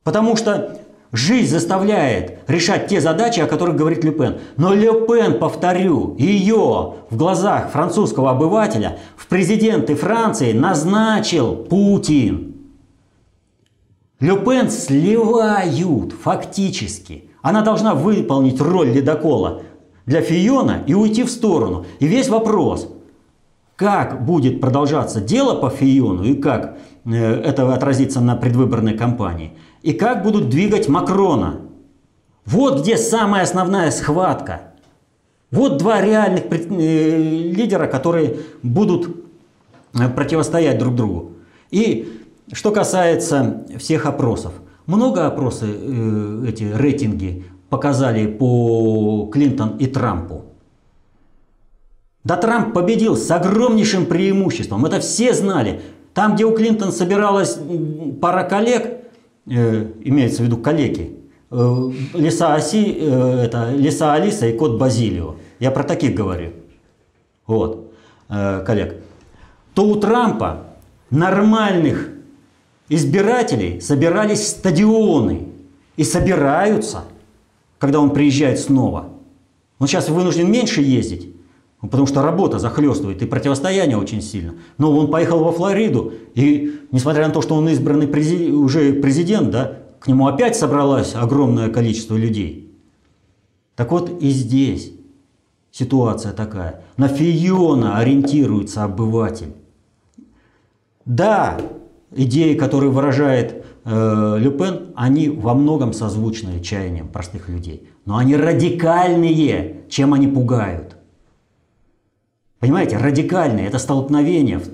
Потому что Жизнь заставляет решать те задачи, о которых говорит Люпен. Но Люпен, повторю, ее в глазах французского обывателя в президенты Франции назначил Путин. Люпен сливают фактически. Она должна выполнить роль ледокола для Фиона и уйти в сторону. И весь вопрос, как будет продолжаться дело по Фиону и как э, это отразится на предвыборной кампании – и как будут двигать Макрона. Вот где самая основная схватка. Вот два реальных э, лидера, которые будут э, противостоять друг другу. И что касается всех опросов. Много опросы, эти рейтинги показали по Клинтон и Трампу. Да Трамп победил с огромнейшим преимуществом. Это все знали. Там, где у Клинтон собиралась пара коллег, Э, имеется в виду калеки, э, лиса Оси, э, это лиса Алиса и кот Базилио. Я про таких говорю. Вот, коллег. То у Трампа нормальных избирателей собирались стадионы. И собираются, когда он приезжает снова. Он сейчас вынужден меньше ездить, потому что работа захлестывает и противостояние очень сильно. Но он поехал во Флориду, и несмотря на то, что он избранный презид... уже президент, да, к нему опять собралось огромное количество людей. Так вот и здесь ситуация такая. На Фиона ориентируется обыватель. Да, идеи, которые выражает э, Люпен, они во многом созвучны чаяниям простых людей. Но они радикальные, чем они пугают. Понимаете, радикальное, это столкновение в,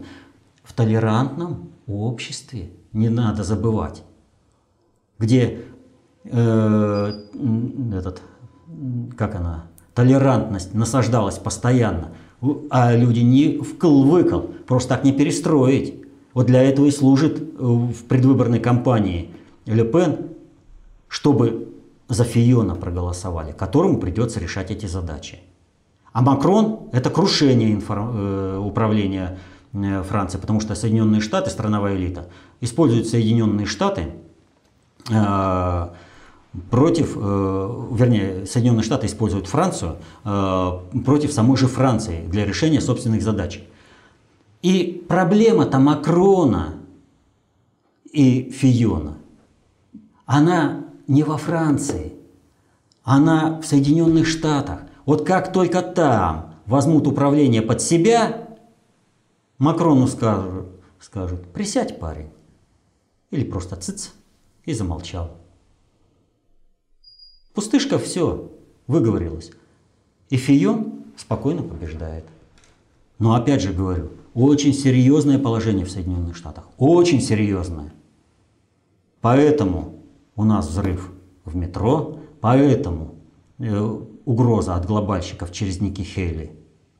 в толерантном обществе, не надо забывать, где э, этот, как она, толерантность насаждалась постоянно, а люди не вкл-выкл, просто так не перестроить. Вот для этого и служит э, в предвыборной кампании Ле Пен, чтобы за Фиона проголосовали, которому придется решать эти задачи. А Макрон – это крушение инфор... Э, управления э, Франции, потому что Соединенные Штаты, страновая элита, используют Соединенные Штаты э, против, вернее, Соединенные Штаты используют Францию против самой же Франции для решения собственных задач. И проблема-то Макрона и Фиона, она не во Франции, она в Соединенных Штатах – вот как только там возьмут управление под себя, Макрону скажут, скажут присядь, парень. Или просто цыц и замолчал. Пустышка все, выговорилась. И Фион спокойно побеждает. Но опять же говорю, очень серьезное положение в Соединенных Штатах. Очень серьезное. Поэтому у нас взрыв в метро, поэтому э, угроза от глобальщиков через Ники Хейли,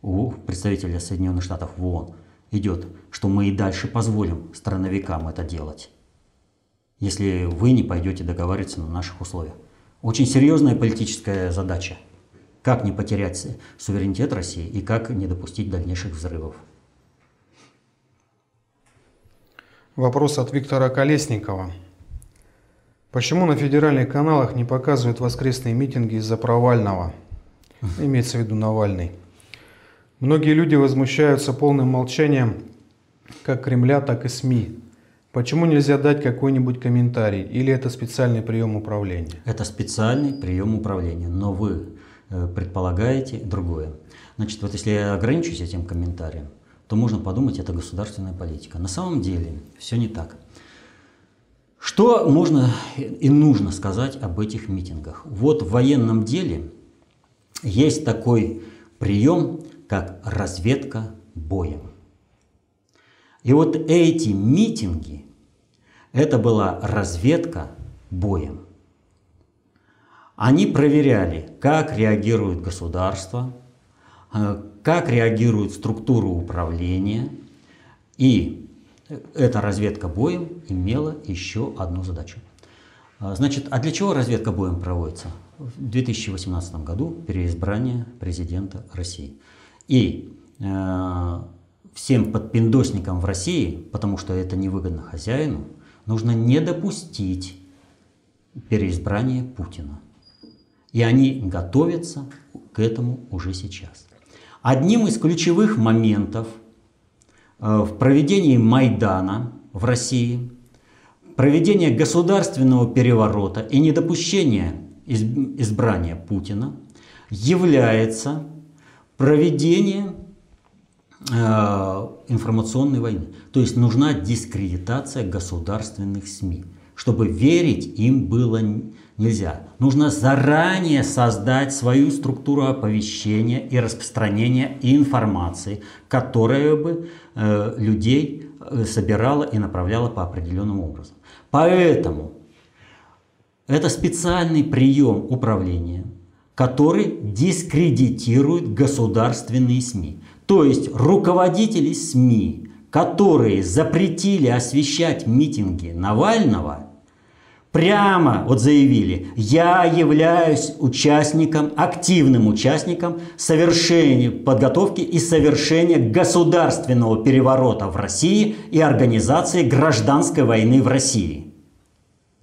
у представителя Соединенных Штатов в ООН, идет, что мы и дальше позволим страновикам это делать, если вы не пойдете договариваться на наших условиях. Очень серьезная политическая задача. Как не потерять суверенитет России и как не допустить дальнейших взрывов.
Вопрос от Виктора Колесникова. Почему на федеральных каналах не показывают воскресные митинги из-за провального? Имеется в виду Навальный. Многие люди возмущаются полным молчанием как Кремля, так и СМИ. Почему нельзя дать какой-нибудь комментарий? Или это специальный прием управления?
Это специальный прием управления, но вы э, предполагаете другое. Значит, вот если я ограничусь этим комментарием, то можно подумать, это государственная политика. На самом деле все не так. Что можно и нужно сказать об этих митингах? Вот в военном деле есть такой прием, как разведка боем. И вот эти митинги, это была разведка боем. Они проверяли, как реагирует государство, э, как реагирует структура управления. И эта разведка боем имела еще одну задачу. А, значит, а для чего разведка боем проводится? В 2018 году переизбрание президента России. И э, всем подпиндосникам в России, потому что это невыгодно хозяину, нужно не допустить переизбрания Путина. И они готовятся к этому уже сейчас. Одним из ключевых моментов в проведении Майдана в России, проведение государственного переворота и недопущение избрания Путина является проведение э, информационной войны. То есть нужна дискредитация государственных СМИ. Чтобы верить им было нельзя. Нужно заранее создать свою структуру оповещения и распространения информации, которая бы э, людей э, собирала и направляла по определенному образу. Поэтому это специальный прием управления, который дискредитирует государственные СМИ. То есть руководители СМИ, которые запретили освещать митинги Навального, прямо вот заявили, я являюсь участником, активным участником совершения подготовки и совершения государственного переворота в России и организации гражданской войны в России.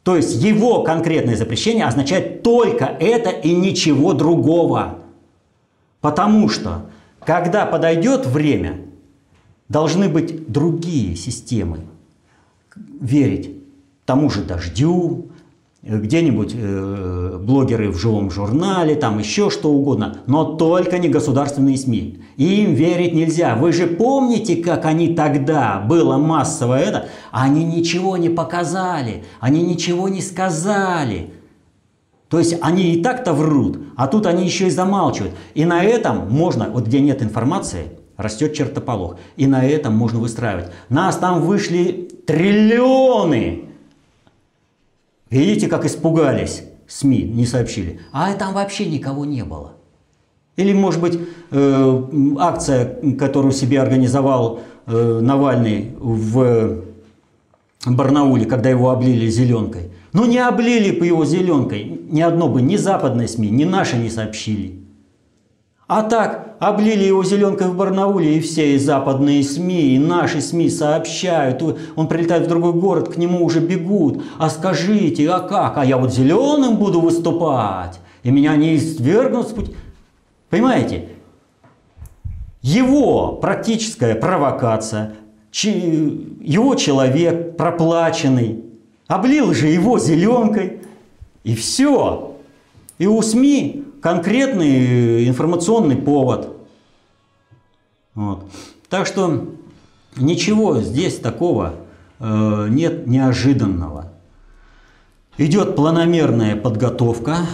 То есть его конкретное запрещение означает только это и ничего другого. Потому что, когда подойдет время, должны быть другие системы. Верить тому же дождю, где-нибудь э, блогеры в живом журнале, там еще что угодно, но только не государственные СМИ. Им верить нельзя. Вы же помните, как они тогда, было массово это, они ничего не показали, они ничего не сказали. То есть они и так-то врут, а тут они еще и замалчивают. И на этом можно, вот где нет информации, растет чертополох. И на этом можно выстраивать. Нас там вышли триллионы Видите, как испугались СМИ, не сообщили. А там вообще никого не было. Или, может быть, э, акция, которую себе организовал э, Навальный в Барнауле, когда его облили зеленкой. Ну не облили бы его зеленкой, ни одно бы, ни западные СМИ, ни наши не сообщили. А так, облили его зеленкой в Барнауле, и все и западные СМИ, и наши СМИ сообщают. Он прилетает в другой город, к нему уже бегут. А скажите, а как? А я вот зеленым буду выступать, и меня не извергнут с пути. Понимаете? Его практическая провокация, его человек проплаченный, облил же его зеленкой, и все. И у СМИ конкретный информационный повод. Вот. Так что ничего здесь такого э, нет неожиданного. Идет планомерная подготовка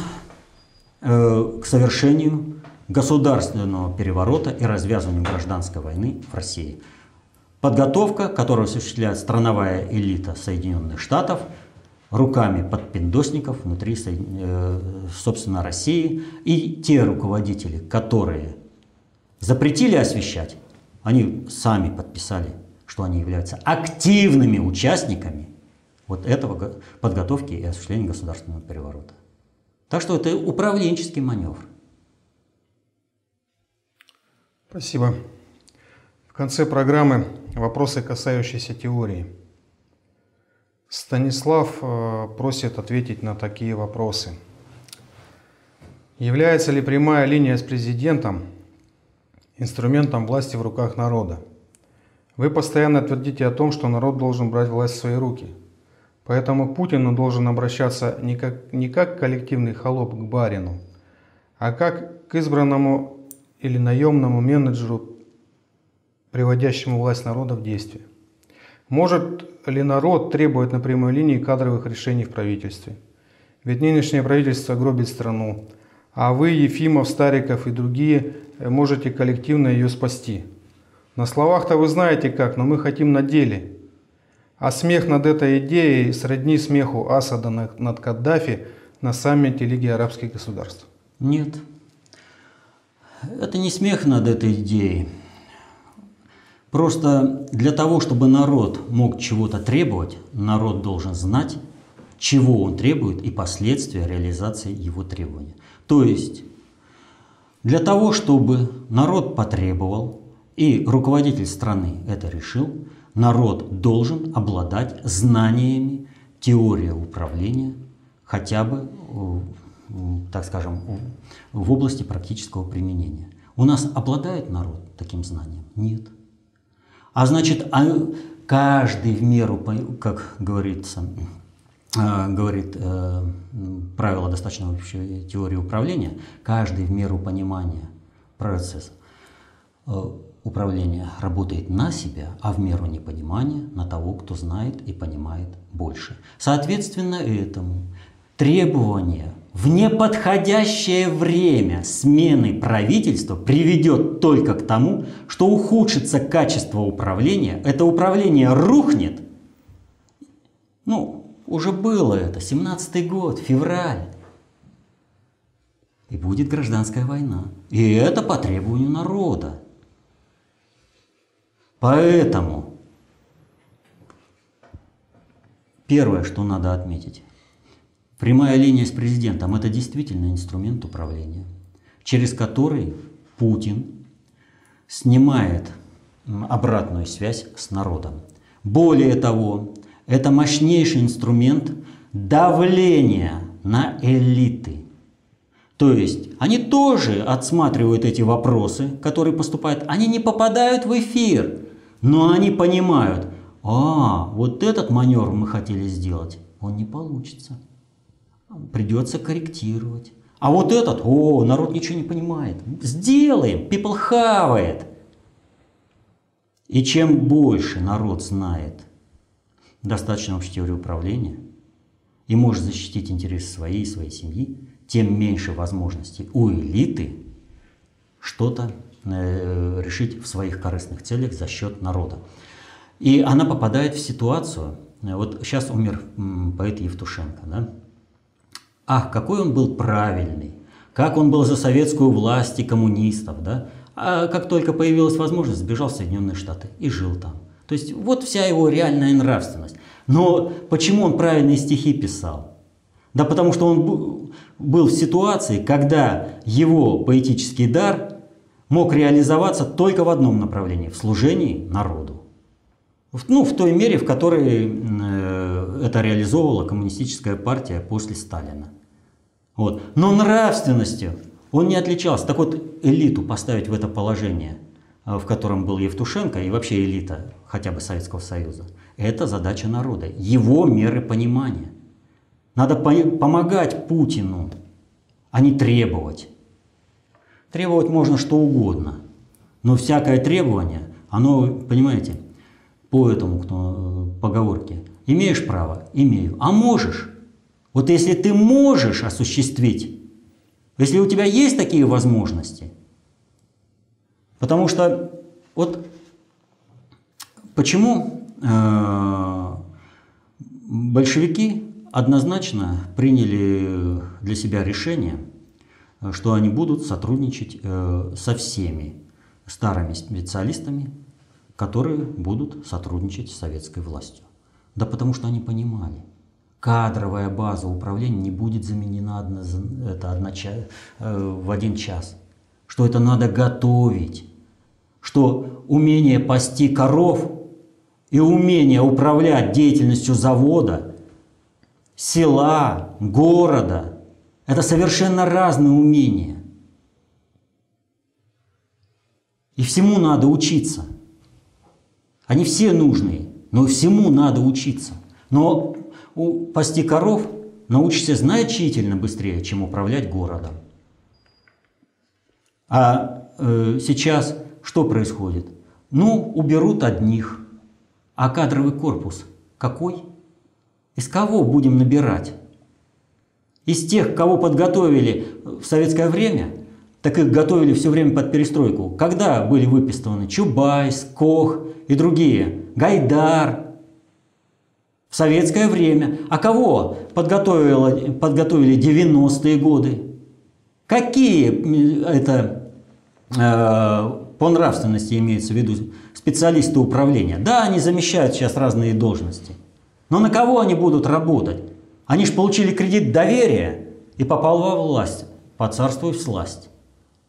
э, к совершению государственного переворота и развязыванию гражданской войны в России. Подготовка, которую осуществляет страновая элита Соединенных Штатов – руками подпиндосников внутри, э, собственно, России. И те руководители, которые запретили освещать, они сами подписали, что они являются активными участниками вот этого подготовки и осуществления государственного переворота. Так что это управленческий маневр.
Спасибо. В конце программы вопросы, касающиеся теории. Станислав э, просит ответить на такие вопросы. Является ли прямая линия с президентом инструментом власти в руках народа? Вы постоянно твердите о том, что народ должен брать власть в свои руки. Поэтому Путину должен обращаться не как, не как коллективный холоп к барину, а как к избранному или наемному менеджеру, приводящему власть народа в действие. Может ли народ требовать на прямой линии кадровых решений в правительстве? Ведь нынешнее правительство гробит страну, а вы, Ефимов, Стариков и другие, можете коллективно ее спасти. На словах-то вы знаете как, но мы хотим на деле. А смех над этой идеей сродни смеху Асада над Каддафи на саммите Лиги арабских государств?
Нет. Это не смех над этой идеей. Просто для того, чтобы народ мог чего-то требовать, народ должен знать, чего он требует и последствия реализации его требования. То есть для того, чтобы народ потребовал и руководитель страны это решил, народ должен обладать знаниями теории управления хотя бы, так скажем, в области практического применения. У нас обладает народ таким знанием? Нет. А значит, а каждый в меру, как говорится, а, говорит э, правило достаточно общей теории управления, каждый в меру понимания процесса э, управления работает на себя, а в меру непонимания на того, кто знает и понимает больше. Соответственно этому требование в неподходящее время смены правительства приведет только к тому, что ухудшится качество управления, это управление рухнет. Ну, уже было это, 17-й год, февраль. И будет гражданская война. И это по требованию народа. Поэтому первое, что надо отметить, Прямая линия с президентом – это действительно инструмент управления, через который Путин снимает обратную связь с народом. Более того, это мощнейший инструмент давления на элиты. То есть они тоже отсматривают эти вопросы, которые поступают, они не попадают в эфир, но они понимают, а, вот этот маневр мы хотели сделать, он не получится придется корректировать. А вот этот, о, народ ничего не понимает. Сделаем, people хавает. И чем больше народ знает достаточно общей теории управления и может защитить интересы своей и своей семьи, тем меньше возможностей у элиты что-то э, решить в своих корыстных целях за счет народа. И она попадает в ситуацию, вот сейчас умер поэт Евтушенко, да, Ах, какой он был правильный, как он был за советскую власть и коммунистов, да? А как только появилась возможность, сбежал в Соединенные Штаты и жил там. То есть вот вся его реальная нравственность. Но почему он правильные стихи писал? Да потому что он был в ситуации, когда его поэтический дар мог реализоваться только в одном направлении – в служении народу. Ну, в той мере, в которой э, это реализовывала коммунистическая партия после Сталина. Вот. Но нравственностью он не отличался. Так вот, элиту поставить в это положение, а, в котором был Евтушенко и вообще элита хотя бы Советского Союза, это задача народа, его меры понимания. Надо по помогать Путину, а не требовать. Требовать можно что угодно, но всякое требование, оно, понимаете, по этому кто, поговорке, имеешь право? Имею. А можешь? Вот если ты можешь осуществить, если у тебя есть такие возможности, потому что вот почему э, большевики однозначно приняли для себя решение, что они будут сотрудничать э, со всеми старыми специалистами, которые будут сотрудничать с советской властью. Да потому что они понимали – кадровая база управления не будет заменена одно, это одноча, э, в один час. Что это надо готовить. Что умение пасти коров и умение управлять деятельностью завода, села, города – это совершенно разные умения. И всему надо учиться. Они все нужные, но всему надо учиться. Но у пасти коров научишься значительно быстрее, чем управлять городом. А э, сейчас что происходит? Ну, уберут одних. А кадровый корпус какой? Из кого будем набирать? Из тех, кого подготовили в советское время, так их готовили все время под перестройку. Когда были выписаны Чубайс, Кох и другие, Гайдар, В советское время. А кого подготовили, подготовили 90-е годы? Какие это э, по нравственности имеется в виду специалисты управления? Да, они замещают сейчас разные должности. Но на кого они будут работать? Они же получили кредит доверия и попал во власть, поцарствуй в сласть.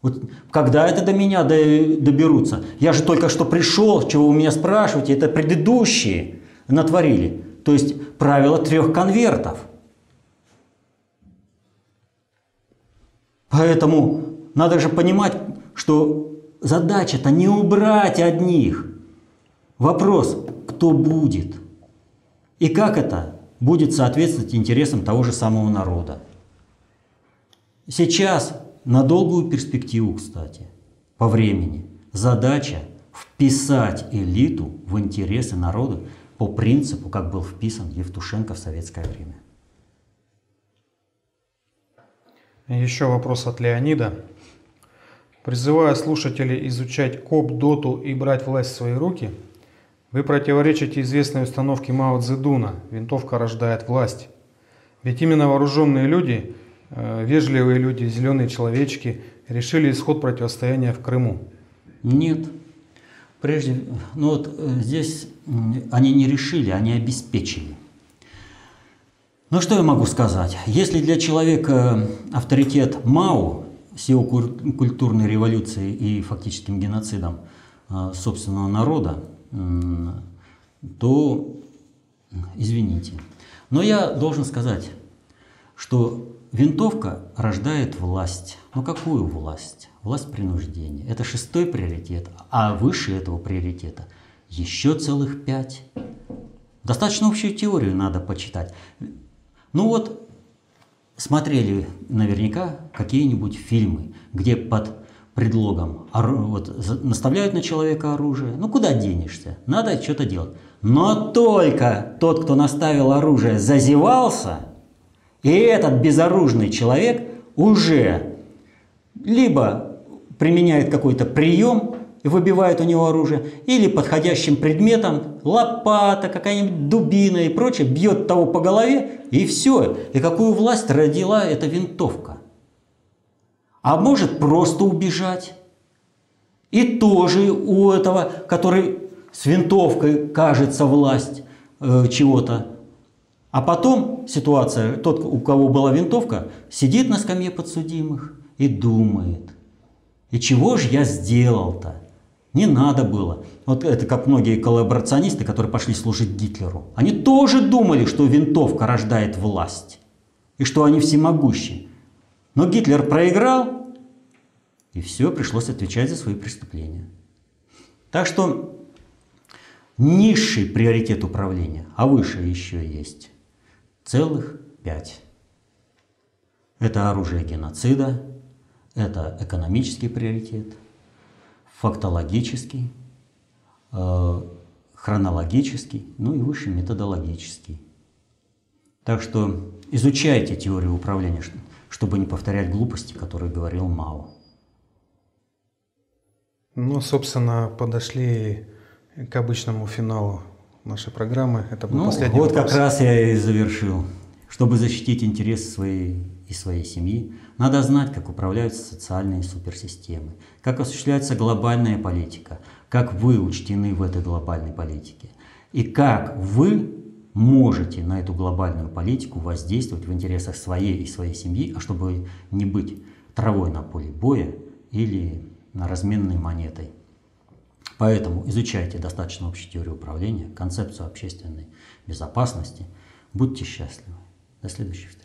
Вот когда это до меня доберутся? Я же только что пришел, чего вы меня спрашиваете, это предыдущие натворили. То есть правило трех конвертов. Поэтому надо же понимать, что задача-то не убрать одних. Вопрос, кто будет? И как это будет соответствовать интересам того же самого народа? Сейчас, на долгую перспективу, кстати, по времени, задача вписать элиту в интересы народа по принципу, как был вписан Евтушенко в советское время.
Еще вопрос от Леонида. Призывая слушателей изучать КОП, ДОТу и брать власть в свои руки, вы противоречите известной установке Мао Цзэдуна «Винтовка рождает власть». Ведь именно вооруженные люди – Э, вежливые люди, зеленые человечки решили исход противостояния в Крыму?
Нет. Прежде, ну вот э, здесь они не решили, они обеспечили. Ну что я могу сказать? Если для человека авторитет Мао с его культурной революцией и фактическим геноцидом э, собственного народа, то извините. Но я должен сказать, что Винтовка рождает власть. Но какую власть? Власть принуждения. Это шестой приоритет, а выше этого приоритета еще целых пять. Достаточно общую теорию надо почитать. Ну вот, смотрели наверняка какие-нибудь фильмы, где под предлогом вот, наставляют на человека оружие. Ну куда денешься? Надо что-то делать. Но только тот, кто наставил оружие, зазевался – и этот безоружный человек уже либо применяет какой-то прием и выбивает у него оружие, или подходящим предметом, лопата, какая-нибудь дубина и прочее, бьет того по голове, и все. И какую власть родила эта винтовка? А может просто убежать. И тоже у этого, который с винтовкой кажется власть э, чего-то, а потом ситуация, тот, у кого была винтовка, сидит на скамье подсудимых и думает, и чего же я сделал-то? Не надо было. Вот это как многие коллаборационисты, которые пошли служить Гитлеру. Они тоже думали, что винтовка рождает власть, и что они всемогущи. Но Гитлер проиграл, и все, пришлось отвечать за свои преступления. Так что низший приоритет управления, а выше еще есть целых пять. Это оружие геноцида, это экономический приоритет, фактологический, э, хронологический, ну и выше методологический. Так что изучайте теорию управления, чтобы не повторять глупости, которые говорил Мао.
Ну, собственно, подошли к обычному финалу нашей программы. Это был
ну,
последний
Вот
вопрос.
как раз я и завершил. Чтобы защитить интересы своей и своей семьи, надо знать, как управляются социальные суперсистемы, как осуществляется глобальная политика, как вы учтены в этой глобальной политике, и как вы можете на эту глобальную политику воздействовать в интересах своей и своей семьи, а чтобы не быть травой на поле боя или на разменной монетой. Поэтому изучайте достаточно общую теорию управления, концепцию общественной безопасности. Будьте счастливы. До следующей встречи.